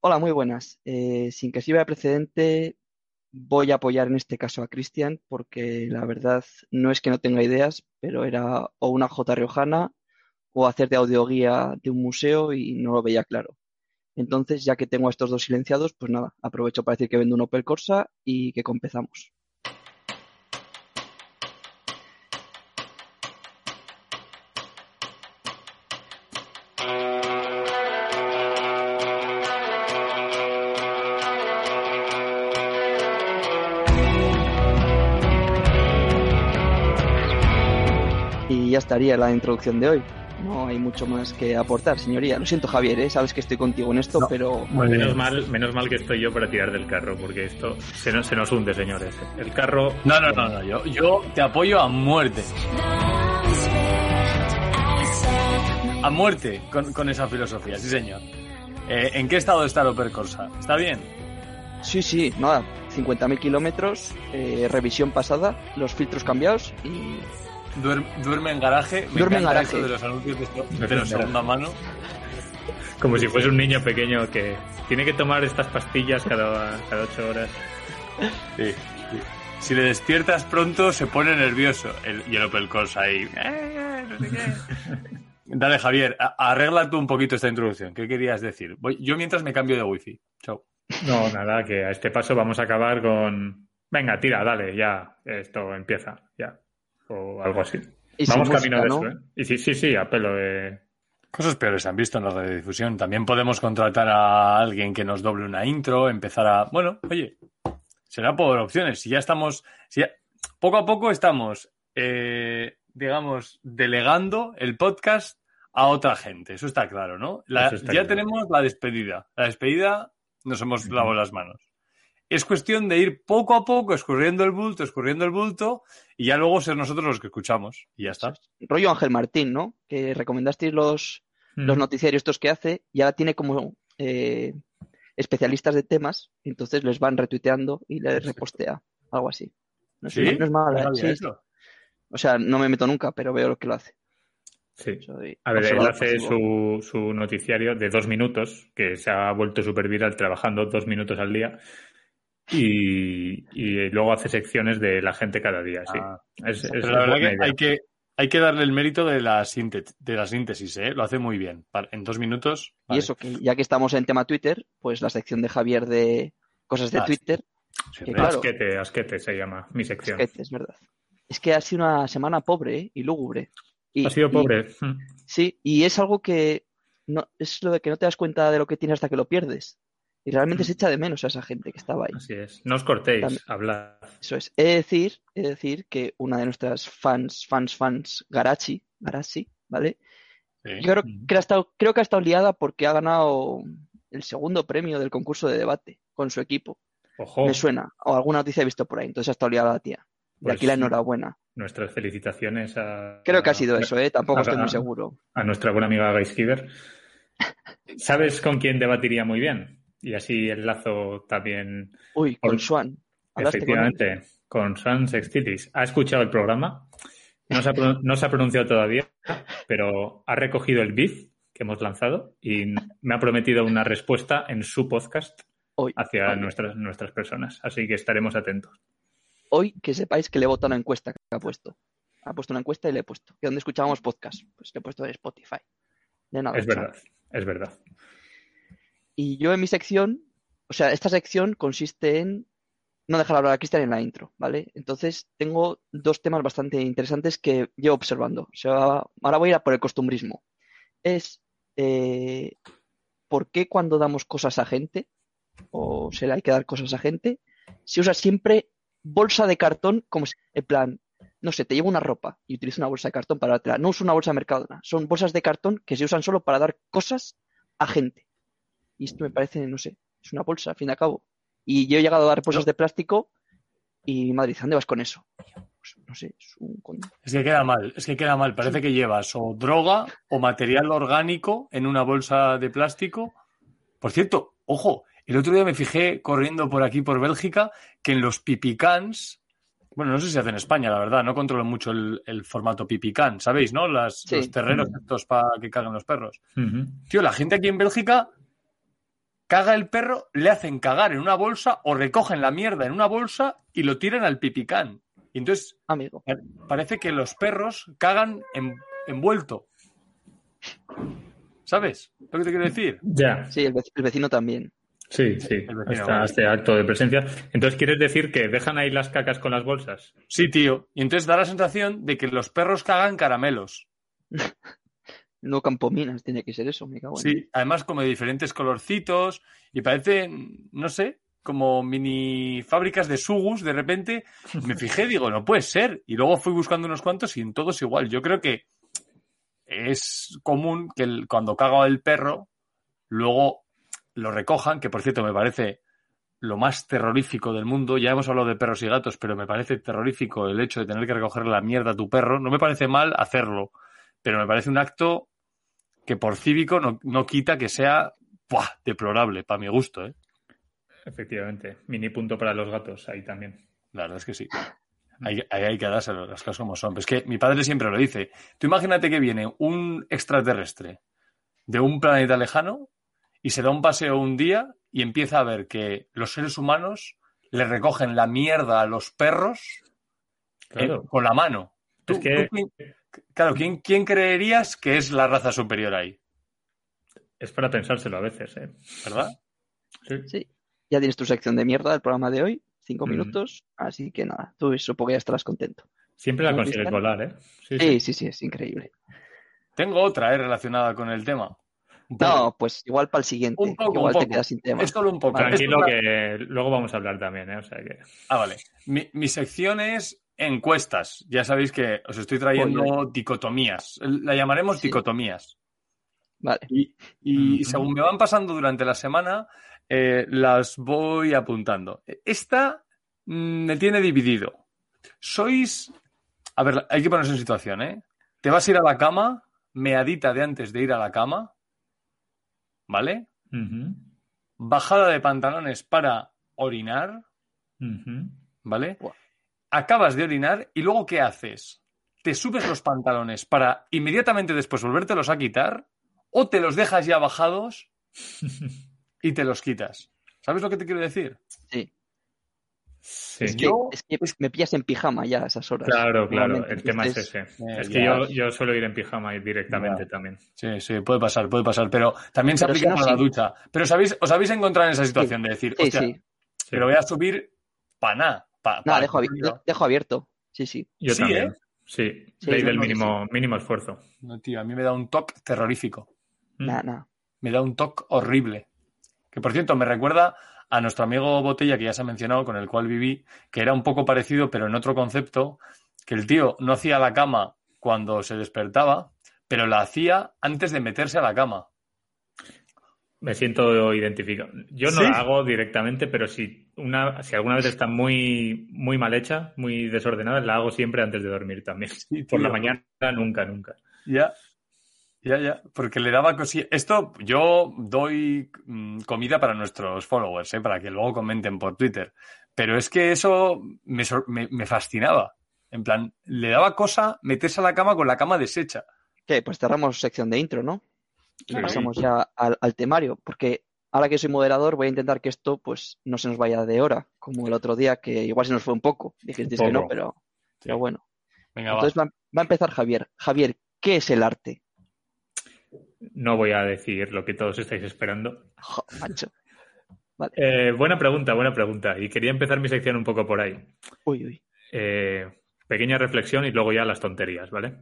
Hola, muy buenas. Eh, sin que sirva de precedente, voy a apoyar en este caso a Cristian porque la verdad no es que no tenga ideas, pero era o una J riojana o hacer de audioguía de un museo y no lo veía claro. Entonces, ya que tengo a estos dos silenciados, pues nada, aprovecho para decir que vendo un Opel Corsa y que empezamos. Estaría la introducción de hoy. No hay mucho más que aportar, señoría. Lo siento, Javier, ¿eh? sabes que estoy contigo en esto, pero... menos mal, menos mal que estoy yo para tirar del carro, porque esto se nos, se nos hunde, señores. El carro... No, no, no, no. Yo, yo te apoyo a muerte. A muerte con, con esa filosofía, sí, señor. Eh, ¿En qué estado está el Opel Corsa? ¿Está bien? Sí, sí, nada. 50.000 kilómetros, eh, revisión pasada, los filtros cambiados y Duerme, en garaje. Me duerme en garaje. de los anuncios de, segunda mano. Como si fuese un niño pequeño que tiene que tomar estas pastillas cada, cada ocho horas. Sí, Si le despiertas pronto, se pone nervioso. El, y el Opel Corsa ahí. Eh, Dale, Javier, arregla tú un poquito esta introducción. ¿Qué querías decir? yo mientras me cambio de wifi. Chao. No, nada, que a este paso vamos a acabar con. Venga, tira, dale, ya. Esto empieza, ya o algo así. Vamos camino de eso, ¿eh? Y sí, sí, sí, a pelo de... Cosas peores se han visto en la radiodifusión. También podemos contratar a alguien que nos doble una intro, empezar a... Bueno, oye, será por opciones. Si ya estamos... Si Poco a poco estamos, eh, digamos, delegando el podcast a otra gente. Eso está claro, ¿no? ya tenemos la despedida. La despedida nos hemos lavado las manos es cuestión de ir poco a poco escurriendo el bulto, escurriendo el bulto, y ya luego ser nosotros los que escuchamos. Y ya está. Rollo Ángel Martín, ¿no? Que recomendasteis los, los mm. noticiarios estos que hace, y ahora tiene como eh, especialistas de temas, y entonces les van retuiteando y les repostea, algo así. No, ¿Sí? no es malo, ¿eh? O sea, no me meto nunca, pero veo lo que lo hace. Sí. a ver, él hace su, su, noticiario de dos minutos, que se ha vuelto súper viral trabajando dos minutos al día, y, luego hace secciones de la gente cada día. Sí. Ah. es, la verdad que hay, que hay que darle el mérito de la, síntesis, de la síntesis, ¿eh? lo hace muy bien. En dos minutos. Y eso, que ya que estamos en tema Twitter, pues la sección de Javier de cosas de ah, Twitter. asquete, asquete se llama mi sección. Asquete, es verdad. Es que ha sido una semana pobre ¿eh? y lúgubre. ha sido pobre. sí, y es algo que no, es lo de que no te das cuenta de lo que tienes hasta que lo pierdes. Y realmente se echa de menos a esa gente que estaba ahí. Así es. No os cortéis, hablar. Eso es. He de decir, he decir que una de nuestras fans, fans, fans, Garachi, Garachi, ¿vale? Yo creo, que ha estado, creo que ha estado liada porque ha ganado el segundo premio del concurso de debate con su equipo. Ojo. Me suena. O alguna noticia he visto por ahí. Entonces ha estado liada la tía. De pues aquí la enhorabuena. Nuestras felicitaciones a. Creo que ha sido eso, ¿eh? Tampoco estoy muy seguro. A nuestra buena amiga Giver. ¿Sabes con quién debatiría muy bien? Y así el lazo también. Uy, con Swan. Efectivamente, con, Swan Sextilis. Ha escuchado el programa, no se, ha, no se ha pronunciado todavía, pero ha recogido el beat que hemos lanzado y me ha prometido una respuesta en su podcast hacia Nuestras, nuestras personas. Así que estaremos atentos. Hoy que sepáis que le he votado una encuesta que ha puesto. Ha puesto una encuesta y le he puesto. ¿De dónde escuchábamos podcast? Pues le he puesto de Spotify. De nada, es verdad, es verdad. Y yo en mi sección, o sea, esta sección consiste en no dejar hablar a Cristian en la intro, ¿vale? Entonces tengo dos temas bastante interesantes que llevo observando. O sea, ahora voy a ir a por el costumbrismo. Es eh, por qué cuando damos cosas a gente, o se le hay que dar cosas a gente, se usa siempre bolsa de cartón como si, en plan, no sé, te llevo una ropa y utilizo una bolsa de cartón para dártela. No uso una bolsa de Mercadona. Son bolsas de cartón que se usan solo para dar cosas a gente. Y esto me parece, no sé, es una bolsa, al fin y al cabo. Y yo he llegado a dar bolsas de plástico y mi madre dice, ¿dónde vas con eso? Pues, no sé, es un... Es que queda mal, es que queda mal. Parece que llevas o droga o material orgánico en una bolsa de plástico. Por cierto, ojo, el otro día me fijé corriendo por aquí, por Bélgica, que en los pipicans, bueno, no sé si se hace en España, la verdad, no controlo mucho el, el formato pipicán, ¿sabéis, no? Las, Sí. Los terrenos estos para que cagan los perros. Tío, la gente aquí en Bélgica caga el perro, le hacen cagar en una bolsa o recogen la mierda en una bolsa y lo tiran al pipicán. Y entonces Amigo. Pa- Parece que los perros cagan en- envuelto. ¿Sabes lo que te quiero decir? Ya, Sí, el vec- el vecino también. sí, sí. Este acto de presencia. Entonces, ¿quieres decir que dejan ahí las cacas con las bolsas? Sí, tío. Y entonces da la sensación de que los perros cagan caramelos. No campominas, tiene que ser eso, me cago en. Sí, además como de diferentes colorcitos y parecen, no sé, como mini fábricas de sugus de repente. Me fijé, digo, no puede ser. Y luego fui buscando unos cuantos y en todos igual. Yo creo que es común que el- cuando caga el perro, luego lo recojan, que por cierto me parece lo más terrorífico del mundo. Ya hemos hablado de perros y gatos, pero me parece terrorífico el hecho de tener que recoger la mierda a tu perro. No me parece mal hacerlo, pero me parece un acto que por cívico no, no quita que sea ¡buah! deplorable, para mi gusto. ¿eh? Efectivamente. Mini punto para los gatos ahí también. La verdad es que sí. Ahí, ahí hay que dárselo, las cosas como son. Pero es que mi padre siempre lo dice. Tú imagínate que viene un extraterrestre de un planeta lejano y se da un paseo un día y empieza a ver que los seres humanos le recogen la mierda a los perros eh, con la mano. Tú- Es que- tú quién- claro, ¿quién, ¿quién creerías que es la raza superior ahí? Es para pensárselo a veces, ¿eh? ¿Verdad? Sí. Sí. Ya tienes tu sección de mierda del programa de hoy, cinco Mm. minutos, así que nada, tú supongo que ya estarás contento. Siempre la ¿No, consigues volar, ¿eh? Sí, Sí, sí. sí, sí, es increíble. Tengo otra eh, relacionada con el tema. No, pues igual para el siguiente, Un poco, igual un te poco. quedas sin tema. Es solo un poco. Tranquilo que luego vamos a hablar también, ¿eh? O sea que... Ah, vale. Mi, mi sección es encuestas. Ya sabéis que os estoy trayendo dicotomías. La llamaremos Sí. dicotomías. Vale. Y, según me van pasando durante la semana, eh, las voy apuntando. Esta mm, me tiene dividido. Sois. A ver, hay que ponerse en situación, ¿eh? Te vas a ir a la cama, meadita de antes de ir a la cama, ¿vale? Bajada de pantalones para orinar. ¿vale? Acabas de orinar y luego ¿qué haces? ¿Te subes los pantalones para inmediatamente después volvértelos a quitar o te los dejas ya bajados y te los quitas? ¿Sabes lo que te quiero decir? Sí. Sí. Es que, Yo- es que me pillas en pijama ya a esas horas. Claro, claro, el tema es ese. Eh, es que yo, yo suelo ir en pijama y directamente Ya. también. Sí, sí, puede pasar, puede pasar, pero también se si aplica no, para la sí. ducha. Pero ¿sabéis, os habéis encontrado en esa situación de decir, hostia, sí. Sí. pero voy a subir para nada. Pa, pa- dejo, abi- de- dejo abierto. Sí, sí. Yo Sí, también. ¿eh? Sí, Sí, ley del mínimo, mínimo esfuerzo. No, tío, a mí me da un toque terrorífico. Mm. Me da un toque horrible. Que por cierto, me recuerda a nuestro amigo Botella, que ya se ha mencionado, con el cual viví, que era un poco parecido, pero en otro concepto, que el tío no hacía la cama cuando se despertaba, pero la hacía antes de meterse a la cama. Me siento identificado. Yo no ¿Sí? la hago directamente, pero si una, si alguna vez está muy, muy mal hecha, muy desordenada, la hago siempre antes de dormir también. Sí, Por la mañana nunca, nunca. Ya, ya, ya, porque le daba cosilla. Esto yo doy mm, comida para nuestros followers, ¿eh? para que luego comenten por Twitter. Pero es que eso me, me- me fascinaba. En plan, le daba cosa meterse a la cama con la cama deshecha. ¿Qué? Pues cerramos sección de intro, ¿no? Y Sí. pasamos ya al, al temario, porque ahora que soy moderador voy a intentar que esto pues no se nos vaya de hora, como el otro día, que igual se nos fue un poco. Dijisteis que no, pero, pero bueno. Venga, va. Entonces va, va a empezar Javier. Javier, ¿qué es el arte? No voy a decir lo que todos estáis esperando. Jo, macho. Eh, buena pregunta, buena pregunta. Y quería empezar mi sección un poco por ahí. Uy, uy. Eh, pequeña reflexión y luego ya las tonterías, ¿vale?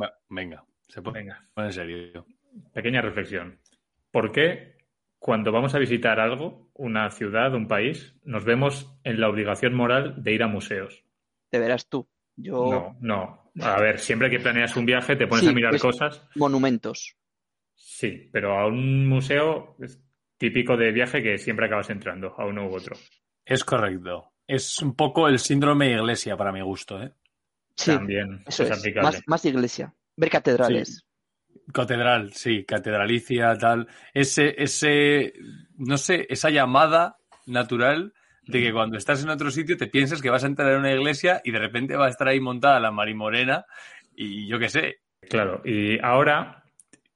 Va, venga, se pone, Venga, en serio. pequeña reflexión. ¿Por qué cuando vamos a visitar algo, una ciudad, un país, nos vemos en la obligación moral de ir a museos? Te verás tú. Yo, No, no. A ver, siempre que planeas un viaje te pones Sí, a mirar pues- cosas. monumentos. Sí, pero a un museo es- típico de viaje que siempre acabas entrando a uno u otro. Es correcto. Es un poco el síndrome de iglesia para mi gusto, ¿eh? Sí, También eso es es. aplicable. Más, más iglesia. Ver catedrales. Catedral, sí, catedralicia, tal. Ese, ese, no sé, esa llamada natural de que cuando estás en otro sitio te piensas que vas a entrar en una iglesia y de repente va a estar ahí montada la marimorena y yo qué sé. Claro, y ahora,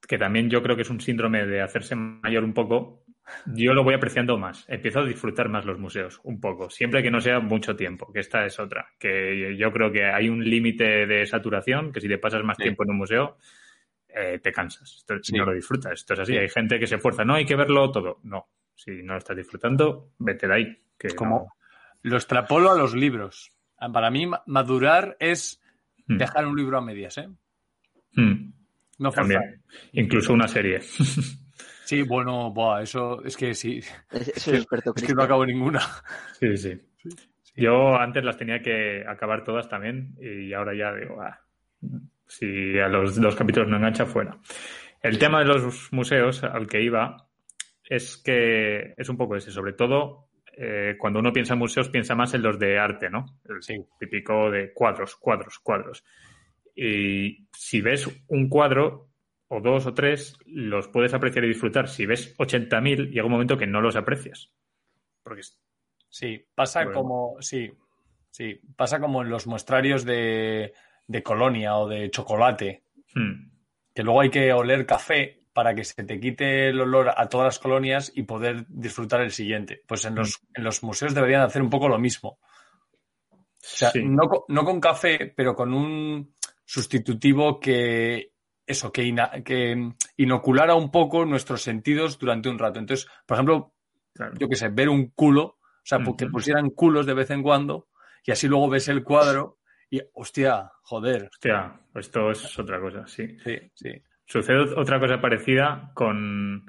que también yo creo que es un síndrome de hacerse mayor un poco, yo lo voy apreciando más. Empiezo a disfrutar más los museos, un poco, siempre que no sea mucho tiempo, que esta es otra. Que yo creo que hay un límite de saturación, que si te pasas más Sí. tiempo en un museo, eh, te cansas. Esto, Sí. No lo disfrutas. Esto es así. Sí. Hay gente que se esfuerza. No, hay que verlo todo. No. Si no lo estás disfrutando, vete de ahí. Que Como lo extrapolo a los libros. Ah, Para mí, ma- madurar es no. Mm. dejar un libro a medias, ¿eh? Mm. No forzar. También. Incluso una serie. Sí, bueno, buah, eso es que sí. Es- Eso es experto, Es que no acabo ninguna. Sí, sí. Yo antes las tenía que acabar todas también y ahora ya digo, ah, si a los dos capítulos no engancha, fuera. El tema de los museos al que iba es que es un poco ese, sobre todo eh, cuando uno piensa en museos piensa más en los de arte, ¿no? El Sí. típico de cuadros, cuadros, cuadros. Y si ves un cuadro o dos o tres, los puedes apreciar y disfrutar. Si ves 80.000, llega un momento que no los aprecias. Porque Sí, pasa Bueno. como, sí, sí, pasa como en los muestrarios de, de colonia o de chocolate, hmm, que luego hay que oler café para que se te quite el olor a todas las colonias y poder disfrutar el siguiente. Pues en los, en los museos deberían hacer un poco lo mismo. O sea, sí. no, no con café, pero con un sustitutivo que eso, que, ina- que inoculara un poco nuestros sentidos durante un rato. Entonces, por ejemplo, Claro. yo qué sé, ver un culo, o sea, que pusieran culos de vez en cuando, y así luego ves el cuadro y, hostia, joder. Hostia, esto es otra cosa, sí. Sí, sí. Sucede otra cosa parecida con...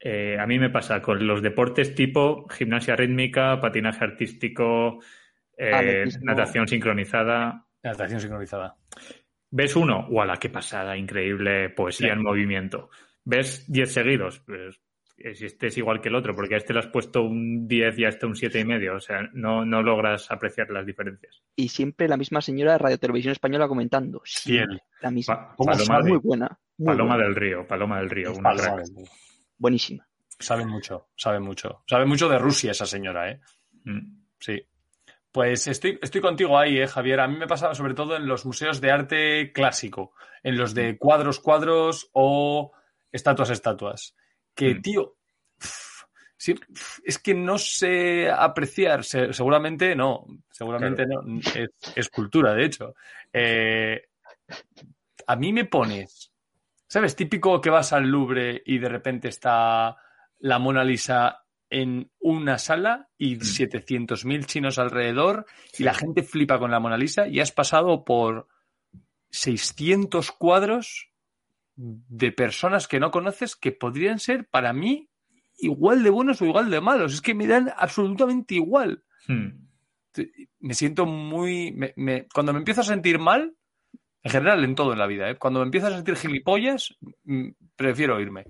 eh, a mí me pasa con los deportes tipo gimnasia rítmica, patinaje artístico, eh, natación sincronizada. Natación sincronizada. ¿Ves uno? ¡Wala, qué pasada! Increíble poesía Sí. en movimiento. ¿Ves 10 seguidos? Pues si este es igual que el otro, porque a este le has puesto un 10 y a este un siete y medio. O sea, no, no logras apreciar las diferencias. Y siempre la misma señora de Radio Televisión Española comentando. Siempre La misma. Pa- ¿Cómo Paloma, de- muy buena. muy Paloma buena, del Río, Paloma del Río. una Paloma crack. del Río. Buenísima. Sabe mucho, sabe mucho. Sabe mucho de Rusia esa señora, ¿eh? Mm. Sí. Pues estoy, estoy contigo ahí, ¿eh, Javier. A mí me pasa sobre todo en los museos de arte clásico, en los de cuadros, cuadros o estatuas, estatuas. Que, Mm. tío, sí, es que no sé apreciar. Se- seguramente no, seguramente no. Es, es cultura, de hecho. Eh, a mí me pones, ¿sabes? Típico que vas al Louvre y de repente está la Mona Lisa en una sala y 700.000 chinos alrededor y la gente flipa con la Mona Lisa y has pasado por 600 cuadros de personas que no conoces que podrían ser para mí igual de buenos o igual de malos. Es que me dan absolutamente igual. Mm. Me siento muy... me- me- cuando me empiezo a sentir mal, en general en todo en la vida, ¿eh? cuando me empiezo a sentir gilipollas, mm, prefiero irme.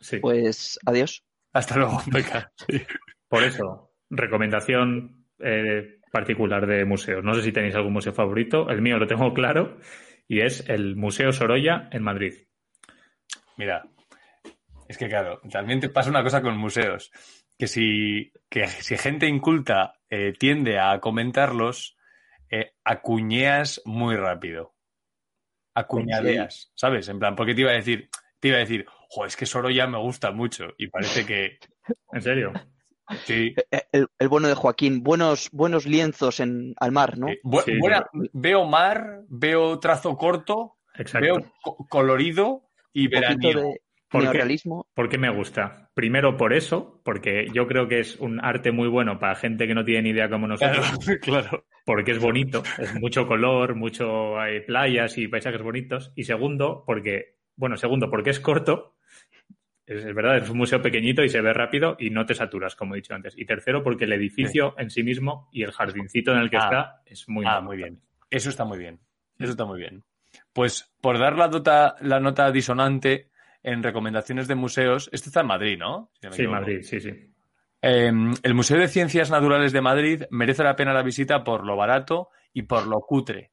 Sí. Pues adiós. Hasta luego, Beca. Sí. Por eso, recomendación eh, particular de museos. No sé si tenéis algún museo favorito. El mío lo tengo claro y es el Museo Sorolla en Madrid. Mira, es que claro, también te pasa una cosa con museos, que si, que si gente inculta eh, tiende a comentarlos, eh, acuñeas muy rápido. Acuñadeas, ¿sabes? En plan, porque te iba a decir, te iba a decir, jo, es que Sorolla me gusta mucho y parece que ¿En serio? sí. Eh, El, el bueno de Joaquín. Buenos, buenos lienzos en, al mar, ¿no? eh, bu- Sí, buena- veo mar, veo trazo corto, Exacto. veo co- colorido y de ¿Por qué? neorrealismo. ¿Por qué me gusta? Primero por eso, porque yo creo que es un arte muy bueno para gente que no tiene ni idea como nosotros, claro. porque es bonito, es mucho color, mucho hay playas y paisajes bonitos. Y segundo, porque, bueno, segundo, porque es corto, es, es verdad, es un museo pequeñito y se ve rápido y no te saturas, como he dicho antes. Y tercero, porque el edificio en sí mismo y el jardincito en el que Ah. está es muy Ah, muy bien. también. Eso está muy bien. Eso está muy bien. Pues por dar la nota, la nota disonante, en recomendaciones de museos. Este está en Madrid, ¿no? Si Sí. Madrid, sí, sí. Eh, el Museo de Ciencias Naturales de Madrid merece la pena la visita por lo barato y por lo cutre.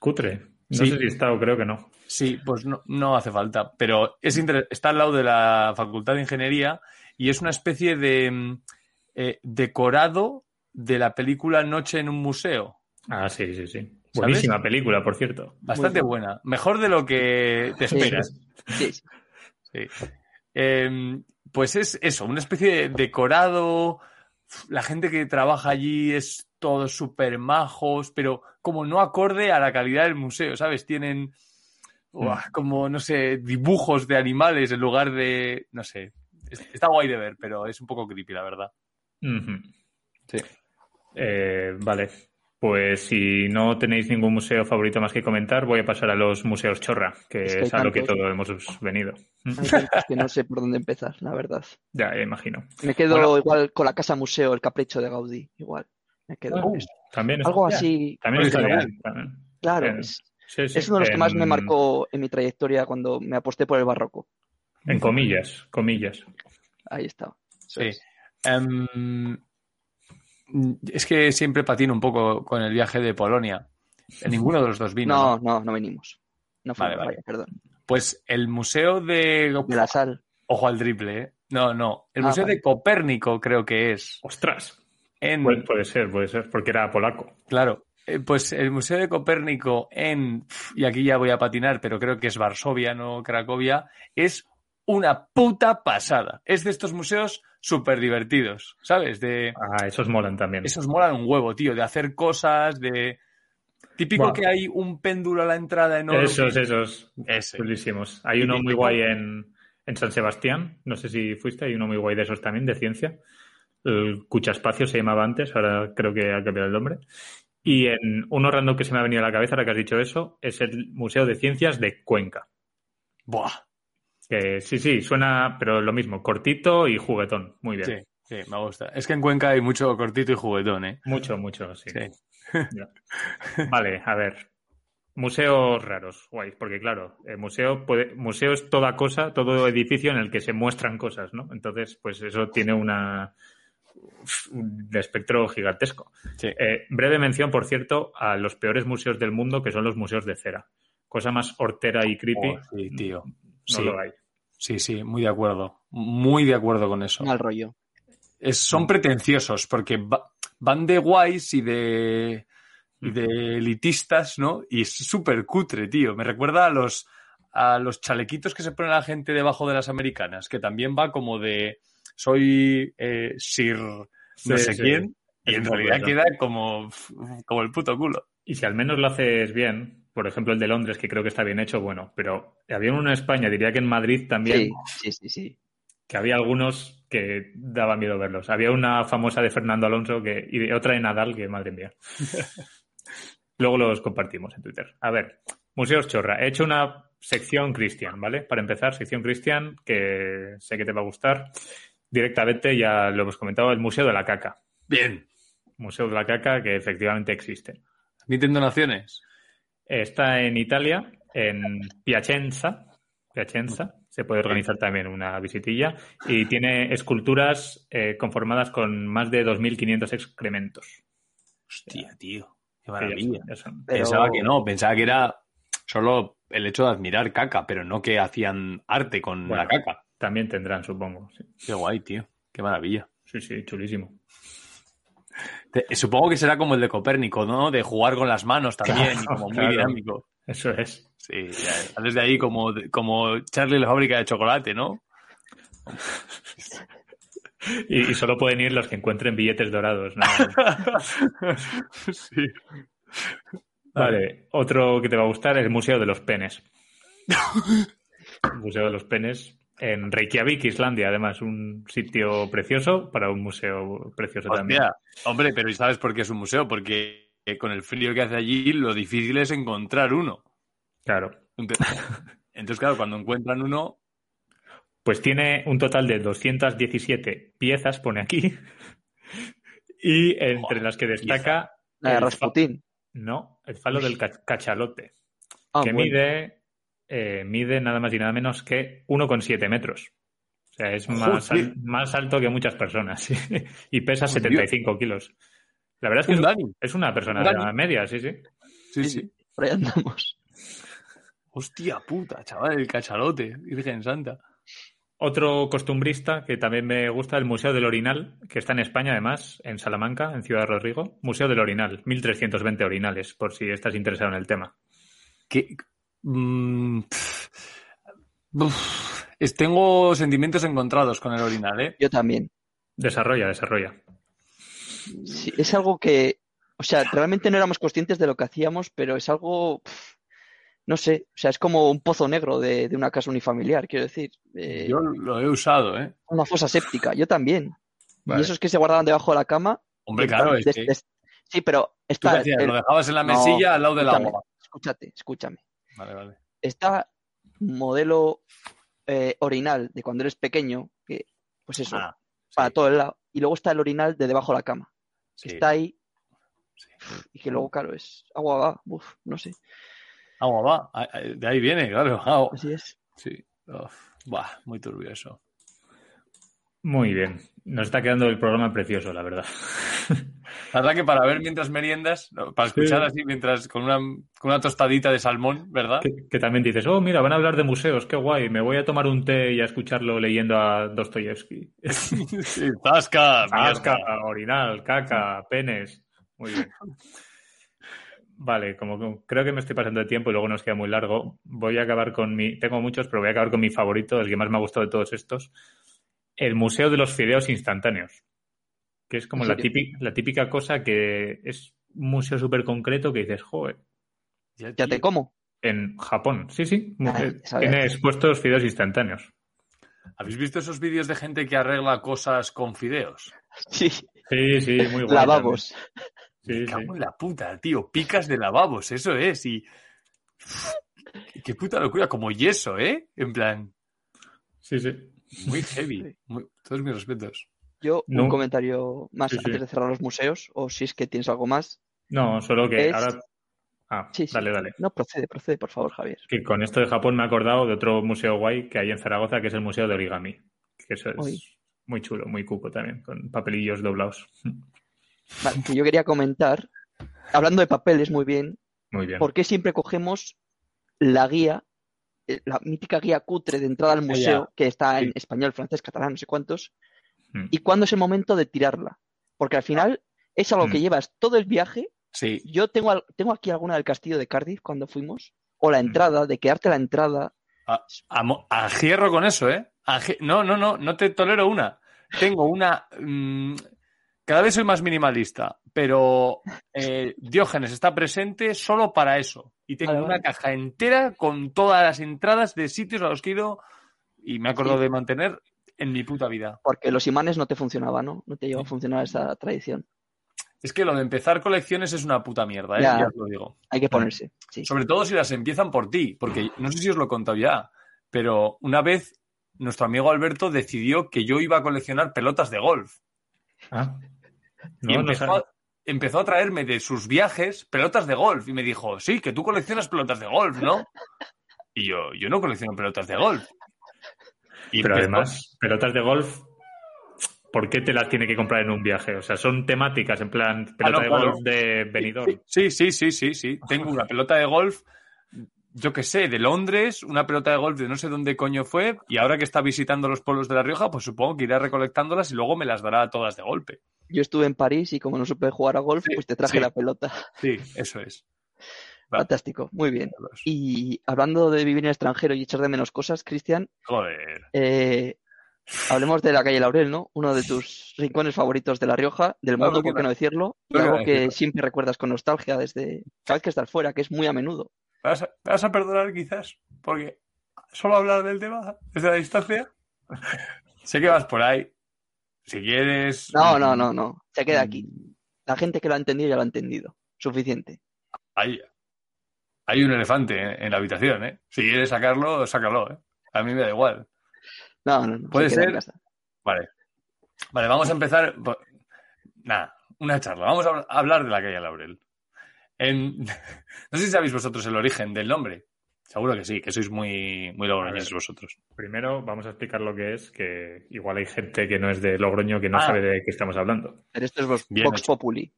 Cutre. No Sí. sé si está o creo que no. Sí, pues no, no hace falta, pero es está al lado de la Facultad de Ingeniería y es una especie de mm, eh, decorado de la película Noche en un museo. Ah, sí, sí, sí. Buenísima película, por cierto. Bastante buena. Mejor de lo que te esperas. Sí, sí. Sí. Eh, pues es eso, una especie de decorado. La gente que trabaja allí es todos súper majos, pero como no acorde a la calidad del museo, ¿sabes? Tienen uah, como, no sé, dibujos de animales en lugar de. No sé. Es- Está guay de ver, pero es un poco creepy, la verdad. Sí. Eh, vale. Pues si no tenéis ningún museo favorito más que comentar, voy a pasar a los museos chorra, que Es que a lo que todos hemos venido. Hay que no sé por dónde empezar, la verdad. Ya, imagino. Me quedo Bueno. igual con la casa museo, el capricho de Gaudí, igual. Me quedo con Uh, eso. también Algo así. También está de bien. también. Claro, es, Sí, sí. es uno de los que más me marcó en mi trayectoria cuando me aposté por el barroco. En comillas, comillas. Ahí está. Sí. es. Es que siempre patino un poco con el viaje de Polonia. En ninguno de los dos vino. No, ¿no? no, no venimos. No fue Vale, vale. perdón. Pues el museo de. De la sal. Ojo al triple, ¿eh? No, no. El Ah, museo vale. de Copérnico creo que es. ¡Ostras! En, Puede, puede ser, puede ser, porque era polaco. Claro. Eh, Pues el museo de Copérnico en. Y aquí ya voy a patinar, pero creo que es Varsovia, no Cracovia. Es una puta pasada. Es de estos museos súper divertidos, ¿sabes? De. Ah, esos molan también. Esos molan un huevo, tío, de hacer cosas, de. Típico que hay un péndulo a la entrada enorme. Esos, esos. Ese. Chulísimos. Hay uno muy guay en, en San Sebastián. No sé si fuiste. Hay uno muy guay de esos también, de ciencia. El Cuchaspacio se llamaba antes. Ahora creo que ha cambiado el nombre. Y en uno random que se me ha venido a la cabeza ahora que has dicho eso es el Museo de Ciencias de Cuenca. Buah. Que sí, sí, suena, pero lo mismo, cortito y juguetón. Muy bien. Sí, sí, me gusta. Es que en Cuenca hay mucho cortito y juguetón, ¿eh? Mucho, mucho, sí. Vale, a ver. Museos raros, guay, porque claro, el museo puede, museo es toda cosa, todo edificio en el que se muestran cosas, ¿no? Entonces, pues eso tiene una un espectro gigantesco. Sí. Eh, breve mención, por cierto, a los peores museos del mundo, que son los museos de cera. Cosa más hortera y creepy, Oh, sí, tío. no Sí. lo hay. Sí, sí, muy de acuerdo. Muy de acuerdo con eso. Mal rollo. Es- son pretenciosos porque va- van de guays y de, y de elitistas, ¿no? Y es súper cutre, tío. Me recuerda a los, a los chalequitos que se pone la gente debajo de las americanas, que también va como de soy eh, Sir no Sí, sé sí. quién, y Es en realidad queda como, como el puto culo. Y si al menos lo haces bien, por ejemplo el de Londres, que creo que está bien hecho, bueno, pero había uno en España, diría que en Madrid también, Sí, sí, sí, sí. que había algunos que daba miedo verlos. Había una famosa de Fernando Alonso que, y otra de Nadal que, madre mía. Luego los compartimos en Twitter. A ver, Museos Chorra. He hecho una sección Cristian, ¿vale? Para empezar, sección Cristian, que sé que te va a gustar. Directamente, ya lo hemos comentado, el Museo de la Caca. Bien. Museo de la Caca, que efectivamente existe. Nintendo Naciones. Está en Italia, en Piacenza. Piacenza. Se puede organizar también una visitilla. Y tiene esculturas eh, conformadas con más de 2.500 excrementos. Hostia, tío. Qué ya maravilla. son- ya son- Pero- Pensaba que no, pensaba que era solo el hecho de admirar caca, pero no que hacían arte con Bueno. la caca. También tendrán, supongo. Sí, Qué guay, tío. Qué maravilla. sí, sí, chulísimo. Te- supongo que será como el de Copérnico, ¿no? De jugar con las manos también y como muy claro. dinámico. Eso es. Sí, ya sales de ahí como, como Charlie la fábrica de chocolate, ¿no? Y, y solo pueden ir los que encuentren billetes dorados. ¿no? sí. Vale, otro que te va a gustar es el Museo de los Penes. El Museo de los Penes en Reykjavik, Islandia, además, un sitio precioso para un museo precioso también. Hombre, pero ¿y sabes por qué es un museo? Porque con el frío que hace allí, lo difícil es encontrar uno. Claro. Entonces, claro, cuando encuentran uno, Pues tiene un total de 217 piezas, pone aquí. Y entre las que destaca. La de Rasputín. No, el falo del ca- cachalote. Ah, que bueno. mide eh, mide nada más y nada menos que 1,7 metros. O sea, es más, Joder. al- más alto que muchas personas. sí. y pesa Joder. 75 kilos. La verdad es que Un es, Dani. es una persona Un de la media, sí, sí. Sí, sí. Por ahí andamos. Hostia puta, chaval, el cachalote, Virgen Santa. Otro costumbrista que también me gusta, el Museo del Orinal, que está en España, además, en Salamanca, en Ciudad Rodrigo. Museo del Orinal, 1320 orinales, por si estás interesado en el tema. Que. Mm, pff, uf, es- tengo sentimientos encontrados con el orinal, ¿eh? Yo también. Desarrolla, desarrolla. Sí, es algo que, o sea, realmente no éramos conscientes de lo que hacíamos, pero es algo, no sé, o sea, es como un pozo negro de, de una casa unifamiliar, quiero decir. Eh, Yo lo he usado, ¿eh? Una fosa séptica, yo también. Vale. Y esos que se guardaban debajo de la cama. Hombre, claro, es que- sí, pero ¿Tú está. el- Lo dejabas en la No, mesilla al lado del escúchame, agua. Escúchate, escúchame. Vale, vale. Está modelo eh, orinal de cuando eres pequeño, que, pues eso, Ah, para sí, todo el lado. Y luego está el orinal de debajo de la cama, que sí. está ahí Sí. y que luego, claro, es agua va, uf, no sé, Agua va. De ahí viene, claro. Agua. así es. Sí. Uf, muy turbio eso. Muy bien. Nos está quedando el programa precioso, la verdad. La verdad que para ver mientras meriendas, para escuchar Sí. así mientras con una, con una tostadita de salmón, ¿verdad? que, que también dices, oh, mira, van a hablar de museos, qué guay, me voy a tomar un té y a escucharlo leyendo a Dostoyevsky. Sí, tasca, orinal, caca, penes. Muy bien. Vale, como creo que me estoy pasando de tiempo y luego nos queda muy largo, voy a acabar con mi. Tengo muchos, pero voy a acabar con mi favorito, el que más me ha gustado de todos estos. El Museo de los Fideos Instantáneos. Que es como ¿En la típica, la típica cosa que es un museo súper concreto que dices, joder, Ya te como. en Japón. Sí, sí. Ah, tiene expuestos fideos instantáneos. ¿Habéis visto esos vídeos de gente que arregla cosas con fideos? Sí, Sí, sí, muy guay. lavabos. Me cago sí. en la puta, tío. Picas de lavabos, eso es. Y. Qué puta locura, como yeso, ¿eh? En plan, Sí, sí. Muy heavy. Muy- Todos mis respetos. Yo, No. un comentario más Sí, sí. antes de cerrar los museos, o si es que tienes algo más. No, solo que Es- ahora. Ah, Sí, sí. dale, dale. No, procede, procede, por favor, Javier. Que con esto de Japón me he acordado de otro museo guay que hay en Zaragoza, que es el Museo de Origami. Que eso es Uy. muy chulo, muy cuco también, con papelillos doblados. Vale, que yo quería comentar, hablando de papeles, muy bien, Muy bien. ¿por qué siempre cogemos la guía, la mítica guía cutre de entrada al museo, que está en español, francés, catalán, no sé cuántos, Mm. y cuándo es el momento de tirarla? Porque al final es algo que Mm. llevas todo el viaje. Sí. Yo tengo, tengo aquí alguna del castillo de Cardiff cuando fuimos, o la Mm. entrada, de quedarte la entrada. A, a mo- a hierro con eso, ¿eh? A no, no, no, no te tolero una. Tengo una. Cada vez soy más minimalista, pero eh, Diógenes está presente solo para eso. Y tengo Vale, una vale. caja entera con todas las entradas de sitios a los que he ido y me acuerdo Sí. de mantener en mi puta vida. Porque los imanes no te funcionaban, ¿no? No te llegó a funcionar esa tradición. Es que lo de empezar colecciones es una puta mierda, ¿eh? Ya. Ya os lo digo. Hay que ponerse. Sí. Sobre todo si las empiezan por ti, porque no sé si os lo he contado ya, pero una vez nuestro amigo Alberto decidió que yo iba a coleccionar pelotas de golf. Ah. Y No, empezó, a, empezó a traerme de sus viajes pelotas de golf. Y me dijo, sí, que tú coleccionas pelotas de golf, ¿no? Y yo, yo no colecciono pelotas de golf. Y Pero empezó- además, pelotas de golf, ¿por qué te las tiene que comprar en un viaje? O sea, son temáticas, en plan, pelota no, de claro. golf de Benidorm. Sí, sí, sí, sí, sí. Tengo una pelota de golf, yo qué sé, de Londres, una pelota de golf de no sé dónde coño fue, y ahora que está visitando los pueblos de La Rioja, pues supongo que irá recolectándolas y luego me las dará todas de golpe. Yo estuve en París y como no supe jugar a golf, Sí, pues te traje sí. la pelota. Sí, eso es. Fantástico, muy bien. Y hablando de vivir en el extranjero y echar de menos cosas, Cristian, Joder. eh, hablemos de la calle Laurel, ¿no? Uno de tus rincones favoritos de La Rioja, del mundo, no por qué no decirlo, y no algo que siempre recuerdas con nostalgia desde cada vez que estás fuera, que es muy a menudo. ¿Me vas, a, vas a perdonar quizás? Porque solo hablar del tema desde la distancia. sé que vas por ahí. Si quieres. No, no, no, no, se queda aquí. Mm, La gente que lo ha entendido ya lo ha entendido. Suficiente. Hay, hay un elefante en, en la habitación, ¿eh? Si quieres sacarlo, sácalo, ¿eh? A mí me da igual. No, no, no. se Puede en ser. casa. Vale. Vale, vamos a empezar. por- Nada, una charla. Vamos a hablar de la calle Laurel. En... No sé si sabéis vosotros el origen del nombre. Seguro que sí, que sois muy, muy logroñeses vosotros. Primero vamos a explicar lo que es, que igual hay gente que no es de Logroño que no Ah. sabe de qué estamos hablando. Pero esto es Vox, Bien Vox hecho. Populi.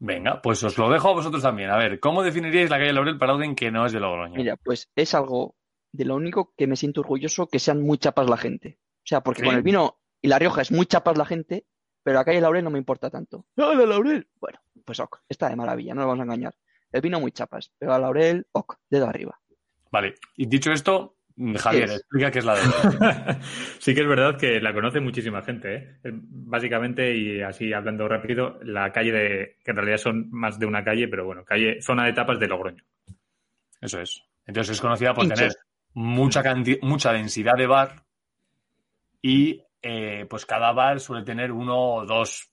Venga, pues os lo dejo a vosotros también. A ver, ¿cómo definiríais la calle Laurel para alguien que no es de Logroño? Mira, pues es algo de lo único que me siento orgulloso que sean muy chapas la gente. O sea, porque Sí. con el vino y la Rioja es muy chapas la gente, pero la calle Laurel no me importa tanto. ¡Ah, la Laurel! Bueno, pues ok, está de maravilla, no nos vamos a engañar. El vino muy chapas, pero la Laurel, ok, dedo arriba. Vale, y dicho esto, Javier, es? explica qué es la de sí que es verdad que la conoce muchísima gente, ¿eh? Eh, Básicamente, y así hablando rápido, la calle de, que en realidad son más de una calle, pero bueno, calle, zona de tapas de Logroño. Eso es. Entonces es conocida por tener mucha, mucha densidad de bar y eh, pues cada bar suele tener uno o dos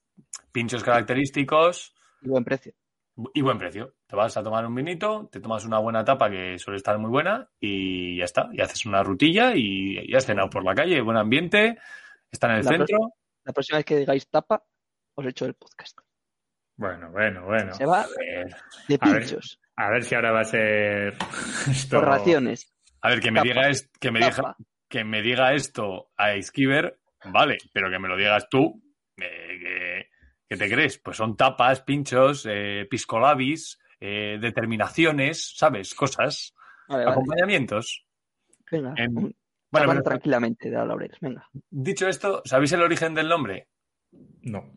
pinchos característicos Y buen precio. y buen precio. Te vas a tomar un vinito, te tomas una buena tapa que suele estar muy buena y ya está. Y haces una rutilla y ya has cenado por la calle, buen ambiente, está en el La centro. La próxima vez que digáis tapa, os echo el podcast. Bueno, bueno, bueno. Se va Eh, de A ver. pinchos, A ver si ahora va a ser esto. por raciones. a ver, que me Tapa. diga es- que me diga, que me diga esto a Esquiver, vale, pero que me lo digas tú, eh, que, que te crees? Pues son tapas, pinchos, eh, piscolabis, eh, determinaciones, ¿sabes? Cosas, Vale, vale. acompañamientos. Venga, En- Bueno, tranquilamente de la. Venga. dicho esto, ¿sabéis el origen del nombre? No.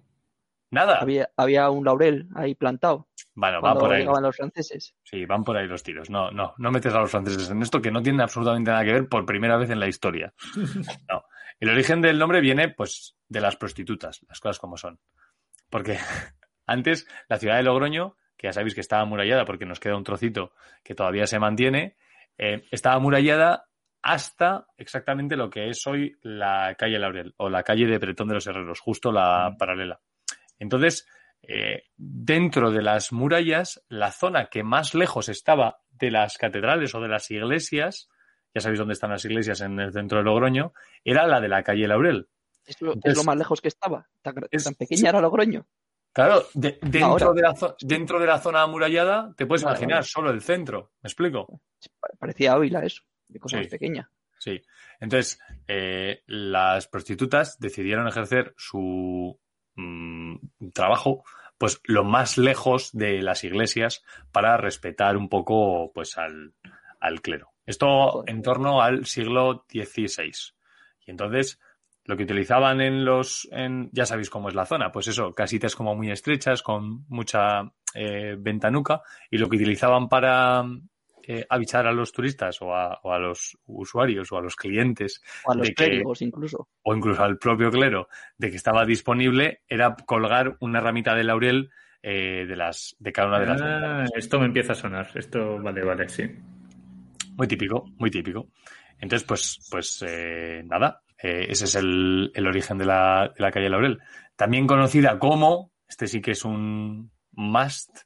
Nada. Había, había un laurel ahí plantado Bueno, va por ahí. llegaban los franceses. Sí, van por ahí los tiros. No, no, no metes a los franceses en esto que no tiene absolutamente nada que ver por primera vez en la historia. No. El origen del nombre viene, pues, de las prostitutas, las cosas como son. Porque antes la ciudad de Logroño, que ya sabéis que estaba amurallada porque nos queda un trocito que todavía se mantiene, eh, estaba amurallada hasta exactamente lo que es hoy la calle Laurel o la calle de Bretón de los Herreros, justo la paralela. Entonces, eh, dentro de las murallas, la zona que más lejos estaba de las catedrales o de las iglesias, ya sabéis dónde están las iglesias en el centro de Logroño, era la de la calle Laurel. Es lo, es lo más lejos que estaba. Tan, Es- tan pequeña era Logroño. Claro, de- dentro, Ahora. de la zo- dentro de la zona amurallada, te puedes imaginar solo el centro. ¿Me explico? Pa- Parecía Ávila eso. De cosa Sí. más pequeña. Sí. Entonces, eh, las prostitutas decidieron ejercer su mm, trabajo pues lo más lejos de las iglesias para respetar un poco pues al, al clero. Esto en torno al siglo XVI. Y entonces lo que utilizaban en los, en, ya sabéis cómo es la zona, pues eso, casitas como muy estrechas, con mucha eh, ventanuca, y lo que utilizaban para eh, avisar a los turistas o a, o a los usuarios o a los clientes O a los De que- clérigos incluso. o incluso al propio clero de que estaba disponible era colgar una ramita de laurel eh, de las de cada una de las Ah, esto me empieza a sonar. Esto, vale, vale, sí. Muy típico, muy típico. Entonces, pues, pues eh, nada, eh, ese es el, el origen de la, de la calle Laurel. También conocida como, este sí que es un must,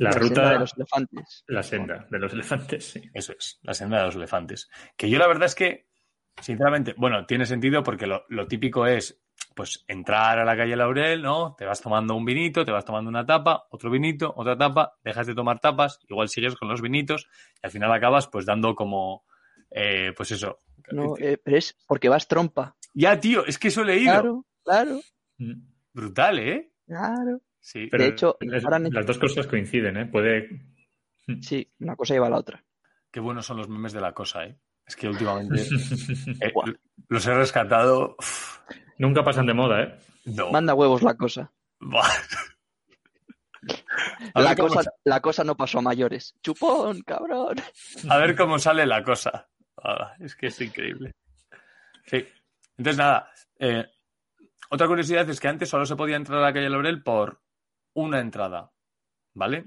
La, ruta de los elefantes. La senda de los elefantes, sí. Eso es, la senda de los elefantes. Que yo la verdad es que, sinceramente, bueno, tiene sentido porque lo, lo típico es, pues, entrar a la calle Laurel, ¿no? Te vas tomando un vinito, te vas tomando una tapa, otro vinito, otra tapa, dejas de tomar tapas, igual sigues con los vinitos y al final acabas, pues, dando como, eh, pues eso. No, eh, pero es porque vas trompa. Ya, tío, es que eso he leído. Claro, claro, Mm. Brutal, ¿eh? claro. Sí. Pero hecho, las, ahora han hecho- las dos cosas coinciden, ¿eh? Puede. Sí, una cosa lleva a la otra. Qué buenos son los memes de la cosa, ¿eh? Es que últimamente eh, los he rescatado. Nunca pasan de moda, ¿eh? no. Manda huevos la cosa. La cosa, sa- la cosa no pasó a mayores. Chupón, cabrón. a ver cómo sale la cosa. Ah, es que es increíble. Sí. Entonces, nada. eh, otra curiosidad es que antes solo se podía entrar a la calle Laurel por una entrada. ¿Vale?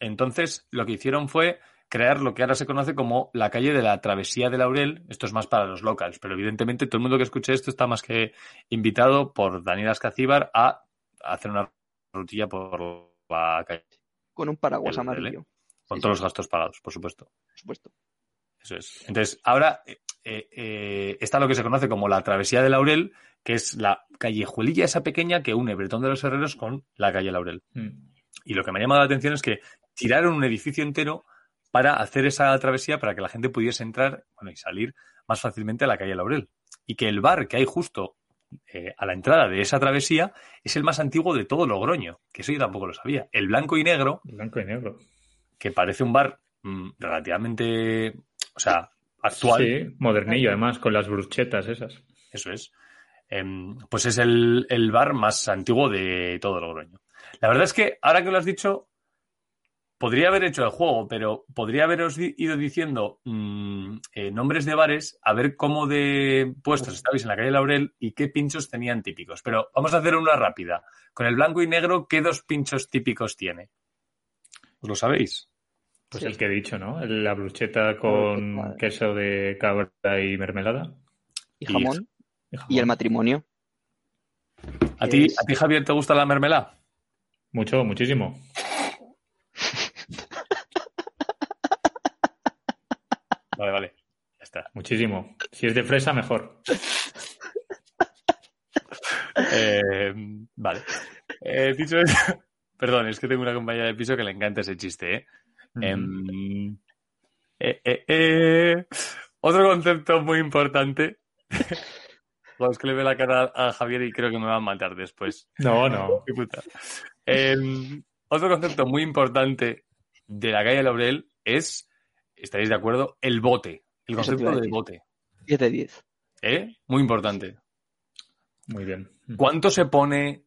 Entonces, lo que hicieron fue crear lo que ahora se conoce como la calle de la Travesía de Laurel. Esto es más para los locals, pero evidentemente todo el mundo que escuche esto está más que invitado por Daniel Ascacíbar a hacer una rutilla por la calle, Con un paraguas amarillo. con Sí, todos sí, los gastos pagados, por supuesto. por supuesto. Eso es. Entonces, ahora eh, eh, eh, está lo que se conoce como la Travesía de Laurel, que es la callejuelilla esa pequeña que une Bretón de los Herreros con la calle Laurel. Mm. Y lo que me ha llamado la atención es que tiraron un edificio entero para hacer esa travesía para que la gente pudiese entrar bueno, y salir más fácilmente a la calle Laurel. Y que el bar que hay justo eh, a la entrada de esa travesía es el más antiguo de todo Logroño, que eso yo tampoco lo sabía. El blanco y negro, Blanco y negro. que parece un bar mm, relativamente, o sea, actual. Sí, modernillo, además, con las bruchetas esas. Eso es. Em, pues es el, el bar más antiguo de todo Logroño. La verdad es que, ahora que lo has dicho, podría haber hecho el juego, pero podría haberos di- ido diciendo mm, eh, nombres de bares, a ver cómo de puestos estabais en la calle Laurel y qué pinchos tenían típicos. Pero vamos a hacer una rápida. Con el blanco y negro, ¿qué dos pinchos típicos tiene? ¿Os lo sabéis? Pues Sí. el que he dicho, ¿no? La brucheta con queso de cabra y mermelada. Y Y jamón. Y el matrimonio. ¿A ti, Es- ¿A ti, Javier, te gusta la mermelada? Mucho, muchísimo. Vale, vale. Ya está. Muchísimo. Si es de fresa, mejor. Eh, vale. Eh, dicho eso, perdón, es que tengo una compañera de piso que le encanta ese chiste, ¿eh? Em, eh, eh, eh. Otro concepto muy importante. Es que le veo la cara a Javier y creo que me va a matar después. No, no. Qué puta. Em, otro concepto muy importante de la calle Laurel es, estaréis de acuerdo, el bote. El concepto del bote. 10 de 10. ¿Eh? Muy importante. Muy bien. ¿Cuánto se pone?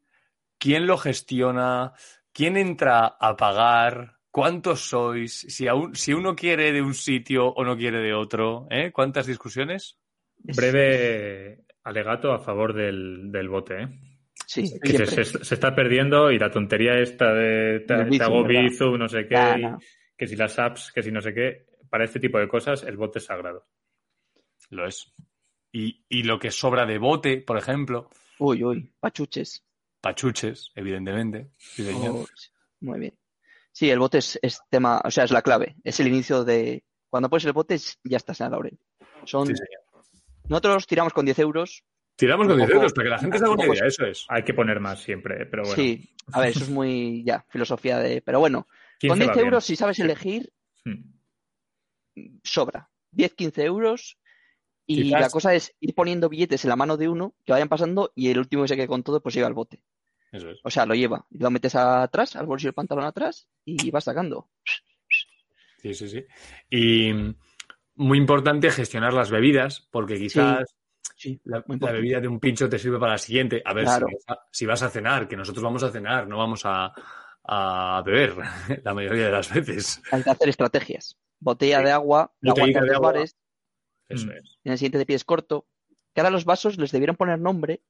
¿Quién lo gestiona? ¿Quién entra a pagar? ¿Cuántos sois? Si, aún, si uno quiere de un sitio o no quiere de otro. ¿eh? ¿Cuántas discusiones? Es- Breve alegato a favor del, del bote, ¿eh? Sí, Que se, se- se está perdiendo y la tontería esta de te Bizum, hago no sé qué, Ah, no. que si las apps, que si no sé qué, para este tipo de cosas el bote es sagrado. Lo es. Y, y lo que sobra de bote, por ejemplo, Uy, uy, pachuches. pachuches, evidentemente. Sí, señor. Oh, muy bien. Sí, el bote es, es tema, o sea, es la clave. Es el inicio de. Cuando pones el bote, ya estás en la Laurel. Son... Sí, señor. Nosotros tiramos con 10 euros. Tiramos con Un 10 poco- euros para que la gente se haga una idea, eso es. Hay que poner más siempre, pero bueno. Sí, a ver, eso es muy. Ya, filosofía de. Pero bueno, 15 con 10 va bien. euros, si sabes elegir, Hmm. sobra. 10, 15 euros. Y Quizás- la cosa es ir poniendo billetes en la mano de uno que vayan pasando y el último que se quede con todo, pues lleva el bote. Eso es. O sea, lo lleva. Y lo metes atrás, al bolsillo del pantalón atrás y vas sacando. Sí, sí, sí. Y mm, muy importante gestionar las bebidas, porque quizás Sí, la, bebida de un pincho te sirve para la siguiente. A ver, Claro. si, vas a, si vas a cenar, que nosotros vamos a cenar, no vamos a, a beber la mayoría de las veces. Hay que hacer estrategias. Botella Sí. de agua, la Botellita aguantas de agua. bares, Eso Mm. es. en el siguiente te pides corto. Que ahora los vasos les debieron poner nombre.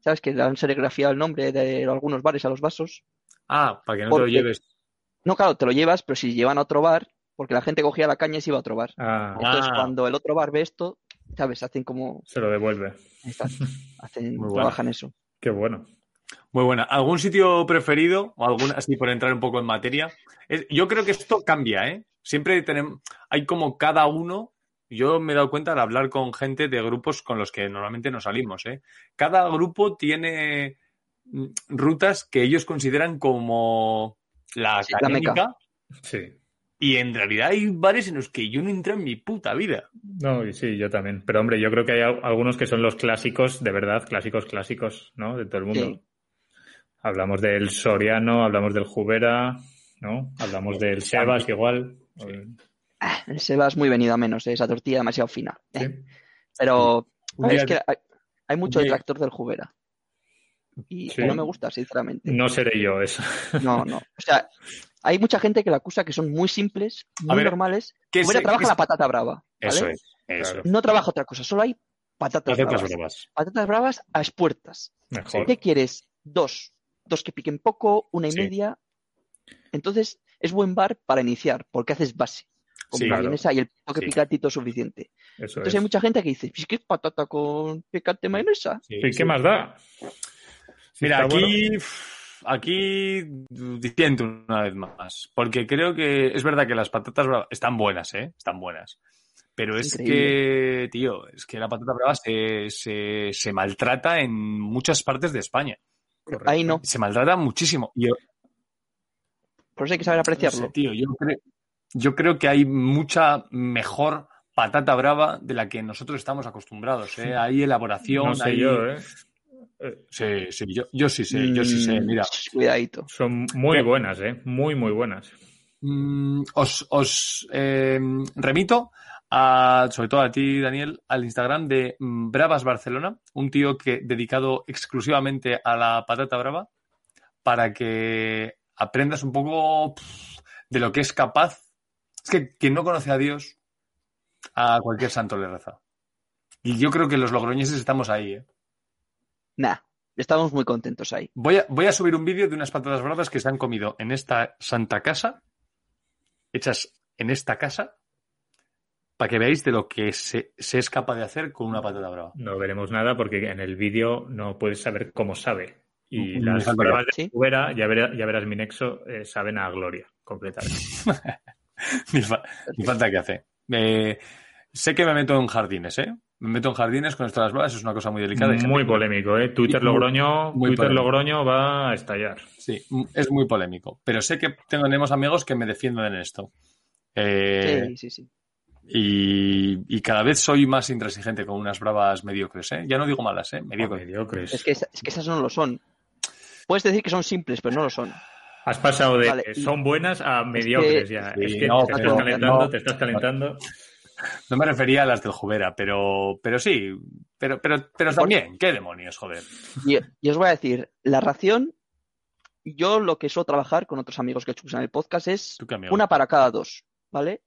¿Sabes? Que le han serigrafiado el nombre de algunos bares a los vasos. Ah, para que no te lo lleves. No, claro, te lo llevas, pero si llevan a otro bar, porque la gente cogía la caña y se iba a otro bar. Ah, Entonces, Ah. cuando el otro bar ve esto, ¿sabes? Hacen como. se lo devuelve. hacen, Muy bueno. trabajan eso. Qué bueno. Muy buena. ¿Algún sitio preferido? O algún, así por entrar un poco en materia. Es- yo creo que esto cambia, ¿eh? Siempre tenemos, hay como cada uno, yo me he dado cuenta al hablar con gente de grupos con los que normalmente no salimos, ¿eh? Cada grupo tiene mm, rutas que ellos consideran como la Sí, la meca. canónica Sí. Y en realidad hay bares en los que yo no entro en mi puta vida. No, y sí, yo también. Pero hombre, yo creo que hay al- algunos que son los clásicos, de verdad, clásicos, clásicos, ¿no? De todo el mundo. Sí. Hablamos del Soriano, hablamos del Jubera, ¿no? Hablamos del Sebas igual. Ah, el Sebas muy venido a menos, ¿eh? esa tortilla demasiado fina. Sí. ¿eh? Pero es que hay, hay mucho detractor del Jubera. Y Sí. no me gusta, sinceramente. No seré yo eso. No, no. O sea, hay mucha gente que la acusa que son muy simples, muy ver, normales. ¿qué Jubera se- trabaja qué se- la patata brava. ¿vale? Eso es, eso. No trabaja otra cosa, solo hay patatas Patatas bravas. bravas. Patatas bravas a expuertas. Mejor. ¿Qué quieres? Dos. Dos que piquen poco, una y Sí. media. Entonces, es buen bar para iniciar, porque haces base. Con Sí, claro. mayonesa y el toque Sí. picantito suficiente. Eso Entonces es. hay mucha gente que dice, "¿Es que es patata con picante mayonesa? Sí, ¿Y sí. qué más da? Mira, bueno. Aquí, diciendo una vez más, porque creo que es verdad que las patatas bravas están buenas, ¿eh? Están buenas. Pero Es increíble. que, tío, es que la patata brava se, se, se maltrata en muchas partes de España. Correcto. Ahí no. Se maltrata muchísimo. Yo, Por eso hay que saber no apreciarlo. sé, tío, yo creo, yo creo que hay mucha mejor patata brava de la que nosotros estamos acostumbrados. ¿eh? Hay elaboración. No sé hay- yo, ¿eh? Sí, sí, yo, yo sí sé, yo sí sé. Mm, Mira, Cuidadito. Son muy ¿Qué? buenas, ¿eh? Muy, muy buenas. Mm, os, os, eh, remito a, sobre todo a ti, Daniel, al Instagram de mm, Bravas Barcelona, un tío que dedicado exclusivamente a la patata brava, para que aprendas un poco pff, de lo que es capaz. Es que quien no conoce a Dios, a cualquier santo le reza. Y yo creo que los logroñeses estamos ahí. ¿eh? Nah, estamos muy contentos ahí. Voy a, voy a subir un vídeo de unas patatas bravas que se han comido en esta santa casa, hechas en esta casa, para que veáis de lo que se, se es capaz de hacer con una patata brava. No veremos nada porque en el vídeo no puedes saber cómo sabe. Y las pruebas de Sí. Cubera, ya, verás, ya verás mi nexo, eh, saben a gloria, completamente. Ni, fa- ni falta que hace. Eh, sé que me meto en jardines, ¿eh? Me meto en jardines con esto de las bravas, es una cosa muy delicada. Muy polémico, ¿eh? Twitter Muy- Logroño, muy Twitter polémico. Logroño va a estallar. Sí, es muy polémico. Pero sé que tenemos amigos que me defienden en esto. Eh, Sí, sí, sí. y, y cada vez soy más intransigente con unas bravas mediocres, ¿eh? Ya no digo malas, ¿eh? Mediocres. Mediocres. Es que, esa- es que esas no lo son. Puedes decir que son simples, pero no lo son. Has pasado de Vale, son buenas a mediocres ya. sí, es que no, te pero- estás calentando, no. te estás calentando. No me refería a las del Jubera, pero, pero sí, pero, pero, pero también, qué demonios, joder. Y, y os voy a decir, la ración, yo lo que suelo trabajar con otros amigos que escuchan el podcast es una para cada dos, ¿vale?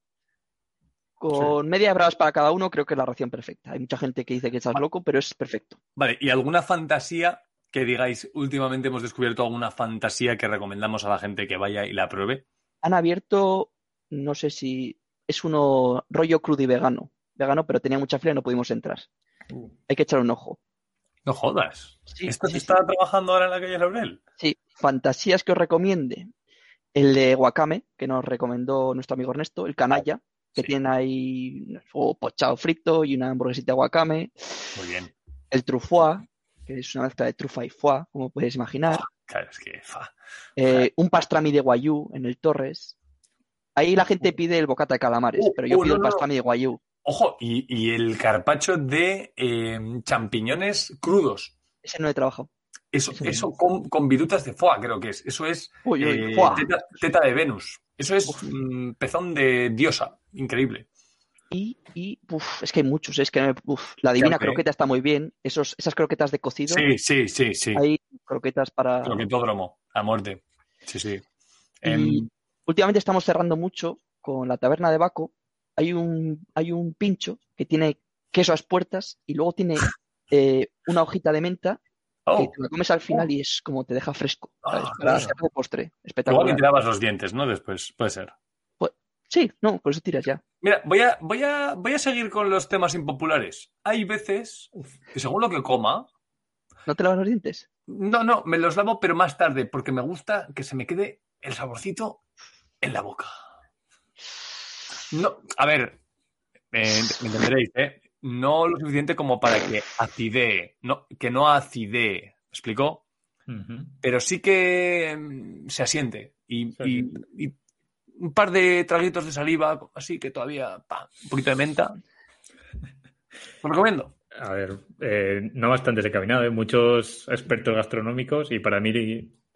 Con media bravas para cada uno creo que es la ración perfecta. Hay mucha gente que dice que estás loco, pero es perfecto. Vale, ¿y alguna fantasía que digáis, últimamente hemos descubierto alguna fantasía que recomendamos a la gente que vaya y la pruebe? Han abierto, no sé si es uno rollo crudo y vegano. Vegano, pero tenía mucha fila y no pudimos entrar. Hay que echar un ojo. No jodas. Sí, ¿Esto sí, se sí. está trabajando ahora en la calle Laurel? Sí, fantasías que os recomiende. El de Wakame, que nos recomendó nuestro amigo Ernesto, el canalla, que tiene ahí o pochado frito y una hamburguesita de Wakame. Muy bien. El trufois, que es una mezcla de trufa y foie, como podéis imaginar. Claro, es que. fa. Eh, un pastrami de guayú en el Torres. Ahí la gente pide el bocata de calamares, Uh, pero yo uh, pido no, el no. pastrami de guayú. Ojo, y, y el carpacho de eh, champiñones crudos. Ese no he trabajado. Eso, Eso con, con virutas de foie, creo que es. Eso es Uy, uy, eh, teta, teta de Venus. Eso es mm, pezón de diosa. Increíble. Y, y uf, es que hay muchos, es que uf, la divina croqueta está muy bien. Esos, esas croquetas de cocido, Sí, sí, sí, sí. hay croquetas para. Croquetódromo, a muerte. Sí, sí. Em, Y últimamente estamos cerrando mucho con la taberna de Baco. Hay un, hay un pincho que tiene queso a las puertas y luego tiene eh, una hojita de menta que oh, te la comes al final y es como te deja fresco. ¿sabes? Ah, Para claro. de postre. igual que Espectacular. te lavas los dientes, ¿no? Después, puede ser. Sí, no, por eso tiras ya. Mira, voy a, voy a, voy a seguir con los temas impopulares. Hay veces que según lo que coma, ¿No te lavas los dientes? no, no, me los lavo, pero más tarde, porque me gusta que se me quede el saborcito en la boca. No, a ver, eh, me entenderéis, ¿eh? No lo suficiente como para que acidee, no, que no acidee, ¿me explico? Pero sí que mm, se asiente. Y, Se y- asiente. y un par de traguitos de saliva, así que todavía, pa, un poquito de menta. Lo recomiendo. A ver, eh, no bastante desencaminado, ¿eh? muchos expertos gastronómicos y para mí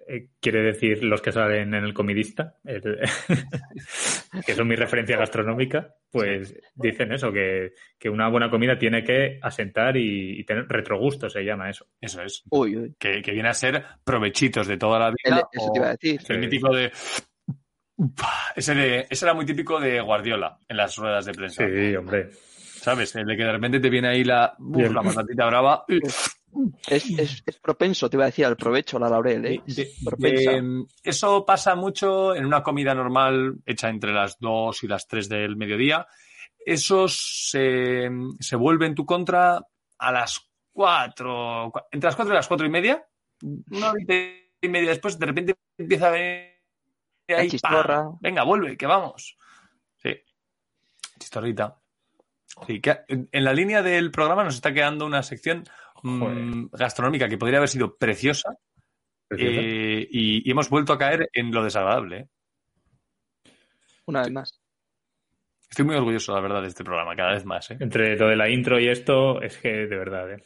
eh, quiere decir los que salen en el comidista, el- que son mi referencia gastronómica, pues dicen eso, que, que una buena comida tiene que asentar y, y tener retrogusto, se llama eso. Eso es. Uy, uy. Que, que viene a ser provechitos de toda la El- vida. eso o te iba a decir. el Sí. mítico de. Ese, de. ese era muy típico de Guardiola en las ruedas de prensa. Sí, hombre. ¿Sabes? El de que de repente te viene ahí la, uf, la patatita brava. Es, es- es propenso, te iba a decir, al provecho, la laurel, ¿eh? De- eso pasa mucho en una comida normal hecha entre las 2 y las 3 del mediodía. Eso se, se vuelve en tu contra a las 4, entre las 4 y las 4 y media. Una horita y media después, de repente empieza a venir ahí, chistorra. Venga, vuelve, que vamos. Sí. Chistorrita. Sí, que en la línea del programa nos está quedando una sección mm, gastronómica que podría haber sido preciosa, eh, y, y hemos vuelto a caer en lo desagradable. ¿eh? Una vez más. Estoy muy orgulloso, la verdad, de este programa, cada vez más. ¿eh? Entre lo de la intro y esto, es que de verdad, ¿eh?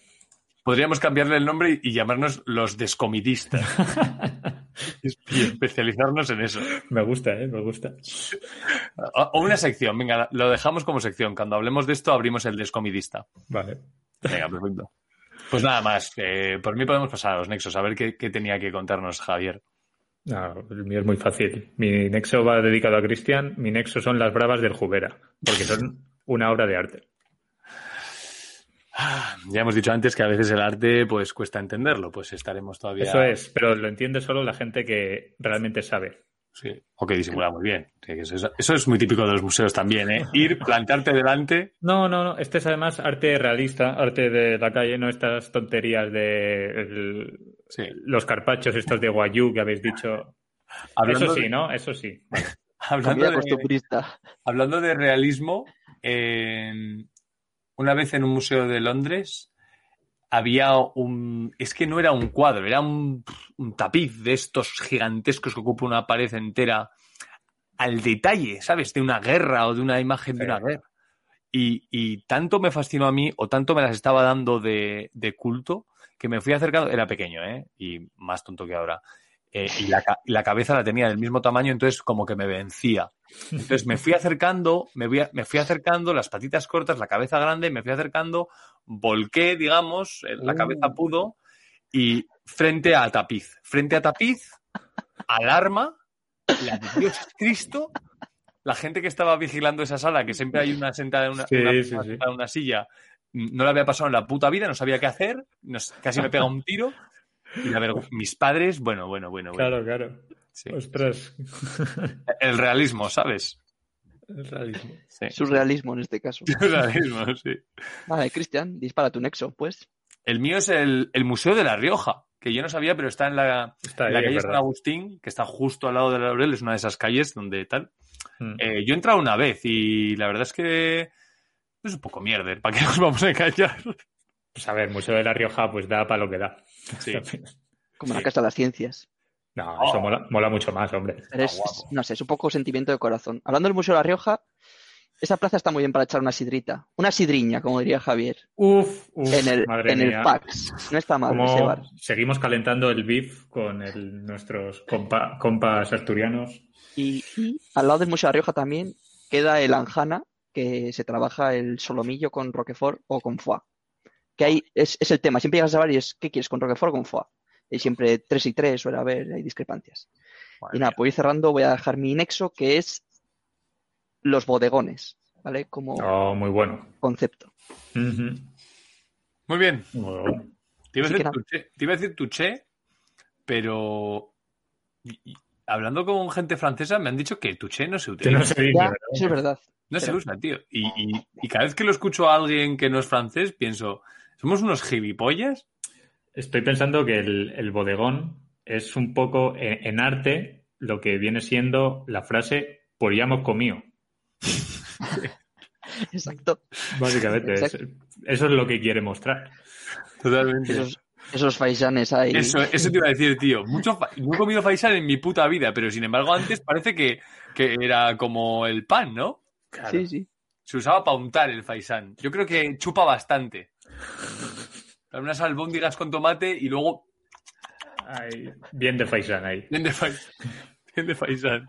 Podríamos cambiarle el nombre y llamarnos los descomidistas. y especializarnos en eso. Me gusta, ¿eh? Me gusta. O o una sección, venga, lo dejamos como sección. Cuando hablemos de esto, abrimos el descomidista. Vale. Venga, perfecto. Pues nada más, eh, por mí podemos pasar a los nexos, a ver qué, qué tenía que contarnos Javier. No, el mío es muy fácil. Mi nexo va dedicado a Cristian. Mi nexo son las bravas del Jubera, porque son una obra de arte. Ya hemos dicho antes que a veces el arte pues cuesta entenderlo, pues estaremos todavía... Eso es, pero lo entiende solo la gente que realmente sabe. Sí, o que disimula muy bien. Eso, eso es muy típico de los museos también, ¿eh? Ir, plantarte delante... No, no, no. Este es además arte realista, arte de la calle, no estas tonterías de el- Sí. los carpachos estos de Guayú que habéis dicho. Hablando Eso sí, de- ¿no? Eso sí. Hablando de, hablando de realismo, una vez en un museo de Londres había un... Es que no era un cuadro, era un, un tapiz de estos gigantescos que ocupa una pared entera al detalle, ¿sabes? De una guerra o de una imagen de una guerra. Y, y tanto me fascinó a mí, o tanto me las estaba dando de, de culto, que me fui acercando, era pequeño, ¿eh? Y más tonto que ahora. Eh, y la, la cabeza la tenía del mismo tamaño, entonces como que me vencía. Entonces me fui acercando, me, voy a- me fui acercando, las patitas cortas, la cabeza grande, me fui acercando, volqué, digamos, eh, la Uh. cabeza pudo, y frente a tapiz, frente a tapiz, alarma, la de Dios Cristo, la gente que estaba vigilando esa sala, que siempre hay una sentada en una, Sí, una sí, persona sí. sentada en una silla, no le había pasado en la puta vida, no sabía qué hacer, nos- casi me pega un tiro. Y la vergü- mis padres, bueno, bueno, bueno, bueno. Claro, claro. sí. Ostras. El realismo, ¿sabes? El realismo. Sí. Surrealismo en este caso. El realismo, sí. Vale, Cristian, dispara tu nexo, pues. El mío es el, el Museo de La Rioja, que yo no sabía, pero está en la, Está calle San. Agustín, que está justo al lado de la Laurel, es una de esas calles donde tal. Mm. Eh, yo he entrado una vez y la verdad es que es un poco mierder, ¿para qué nos vamos a engañar? Pues a ver, Museo de la Rioja pues da para lo que da. Sí. Como la. Casa de las Ciencias. No, Oh. eso mola, mola mucho más, hombre. Pero es, guapo. es- no sé, es un poco sentimiento de corazón. Hablando del Museo de La Rioja, esa plaza está muy bien para echar una sidrita. Una sidriña, como diría Javier. Uf, uf, en el, madre en el. PAX. No está mal Como ese bar. seguimos calentando el beef con el- nuestros compa- compas asturianos. Y, y al lado del Museo de La Rioja también queda el Anjana, que se trabaja el solomillo con Roquefort o con foie. Que ahí es, es el tema. Siempre llegas a bar y es, ¿qué quieres? ¿Con Roquefort o con foie? Y siempre tres y tres suele haber, hay discrepancias. Madre Y nada, mía. pues ir cerrando, voy a dejar mi nexo, que es los bodegones, ¿vale? Como Oh, muy bueno. concepto. Muy bien. Muy bueno. Te iba, a decir nada. tuché, te iba a decir tuché, pero y- y hablando con gente francesa me han dicho que tuché no se Que utiliza. no se dice, Ya, ¿verdad? eso es verdad. No se usa, tío. Y, y- y cada vez que lo escucho a alguien que no es francés, pienso, ¿somos unos gilipollas? Estoy pensando que el, el bodegón es un poco en, en arte lo que viene siendo la frase por ya hemos comido. Exacto. Básicamente, es- eso es lo que quiere mostrar. Totalmente. Esos, esos faisanes ahí. Eso, eso te iba a decir, tío. Mucho fa- no he comido faisán en mi puta vida, pero sin embargo antes parece que, que era como el pan, ¿no? Sí, sí. Se usaba para untar el faisán. Yo creo que chupa bastante. Unas albóndigas con tomate y luego Ay, bien de faisán ahí. bien de faisán. Bien de faisán.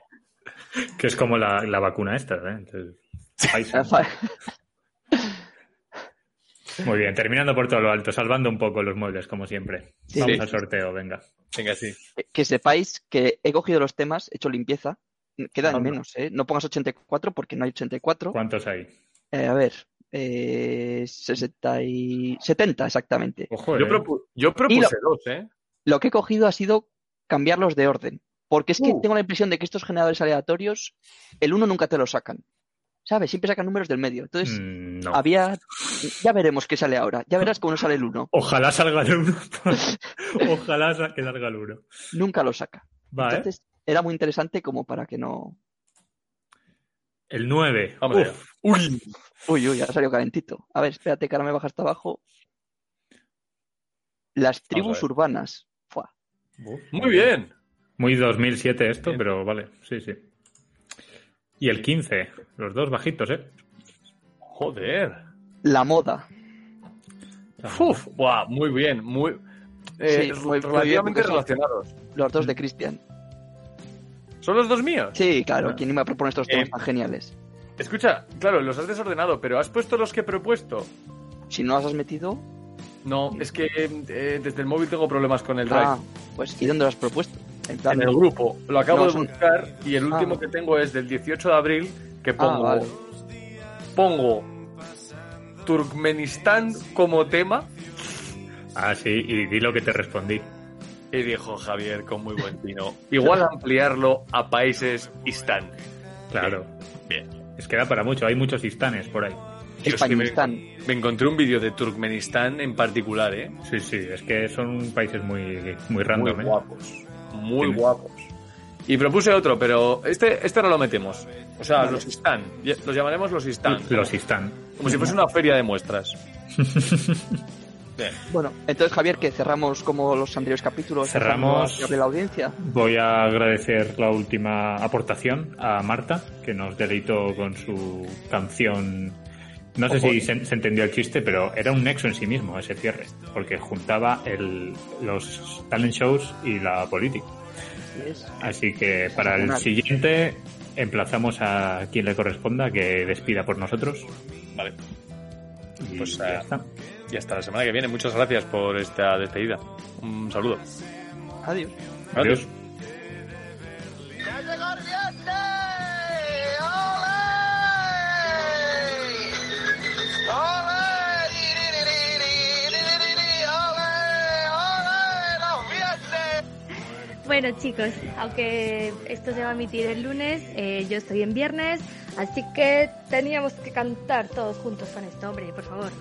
Que es como la, la vacuna esta, ¿eh? Entonces, faisán. Muy bien, terminando por todo lo alto, salvando un poco los muebles, como siempre. Sí. Vamos Sí. al sorteo, venga. Venga, sí. Que sepáis que he cogido los temas, he hecho limpieza. Quedan menos, ¿eh? No pongas 84 porque no hay 84. ¿Cuántos hay? Eh, a ver, eh, 60 y 70 exactamente. Ojo, Yo, eh. propu- yo Y propuse dos, ¿eh? Lo que he cogido ha sido cambiarlos de orden. Porque es que Uh. tengo la impresión de que estos generadores aleatorios, el uno nunca te lo sacan. ¿Sabes? Siempre sacan números del medio. Entonces, Mm, no. había. Ya veremos qué sale ahora. Ya verás cómo no sale el uno. Ojalá salga el uno. Ojalá que salga el uno. Nunca lo saca. Entonces, era muy interesante como para que no. El 9. Vamos allá. Uy, uy, ha salido calentito. A ver, espérate que ahora me baja hasta abajo. Las tribus urbanas. Fua. Muy bien. Muy 2007 esto, Bien. pero vale, sí, sí. Y el 15, los dos bajitos, ¿eh? Joder. La moda. Uf, buah, muy bien, muy, eh, Sí, muy- muy bien, relativamente son- relacionados. Los dos de Cristian. ¿Son los dos míos? Sí, claro, ¿quién iba a proponer estos temas Eh, tan geniales? Escucha, claro, los has desordenado, pero ¿has puesto los que he propuesto? Si no los has metido, No, es que eh, desde el móvil tengo problemas con el Drive. ah, pues ¿y dónde lo has propuesto? En plan, en el grupo. Lo acabo No, de son- buscar y el último Ah. que tengo es del 18 de abril que pongo, vale. pongo Turkmenistán como tema Ah, sí, y di lo que te respondí. Y dijo Javier con muy buen tino. Igual ampliarlo a países Istán. Claro. Bien. Es que da para mucho, hay muchos istanes por ahí. Yo es que me, encontré un vídeo de Turkmenistán en particular, ¿eh? Sí, sí, es que son países muy, muy random, muy ¿eh? guapos. Muy Tienes- guapos. Y propuse otro, pero este, este no lo metemos. O sea, Vale. los Istán. Los llamaremos los Istán. Los istán. Como si fuese una feria de muestras. Bien. Bueno, entonces Javier, que cerramos como los anteriores capítulos. Cerramos. a la audiencia. Voy a agradecer la última aportación a Marta, que nos deleitó con su canción. No sé si se, se entendió el chiste, pero era un nexo en sí mismo ese cierre, porque juntaba el, los talent shows y la política. Así que para el siguiente emplazamos a quien le corresponda que despida por nosotros. Vale. Y Pues, ya eh, está. Y hasta la semana que viene. Muchas gracias por esta despedida. Un saludo. Adiós. Adiós. Bueno chicos, aunque esto se va a emitir el lunes, eh, yo estoy en viernes, así que teníamos que cantar todos juntos con esto, hombre, por favor.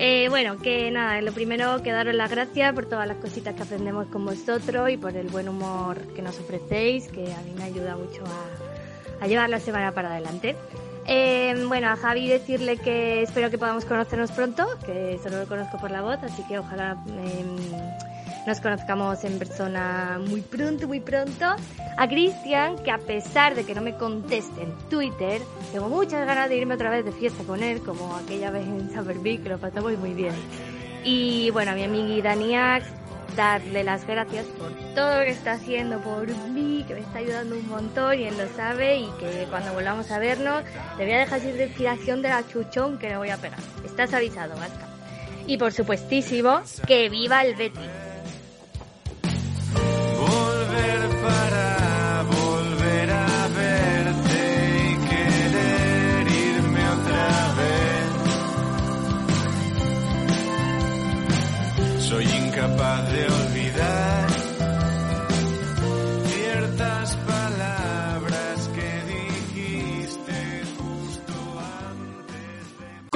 Eh, bueno, que nada, lo primero que daros las gracias por todas las cositas que aprendemos con vosotros y por el buen humor que nos ofrecéis, que a mí me ayuda mucho a, llevar la semana para adelante. Eh, bueno, a Javi decirle que espero que podamos conocernos pronto, que solo lo conozco por la voz, así que ojalá em, nos conozcamos en persona muy pronto, muy pronto. A Cristian, que a pesar de que no me conteste en Twitter, tengo muchas ganas de irme otra vez de fiesta con él, como aquella vez en Saberby, que lo pasamos muy bien. Y bueno, a mi amiga Daniac, darle las gracias por todo lo que está haciendo por mí, que me está ayudando un montón y él lo sabe y que cuando volvamos a vernos le voy a dejar sin respiración de la chuchón que le voy a pegar. Estás avisado, basta. Y por supuestísimo, que viva el Betis. Para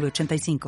906985.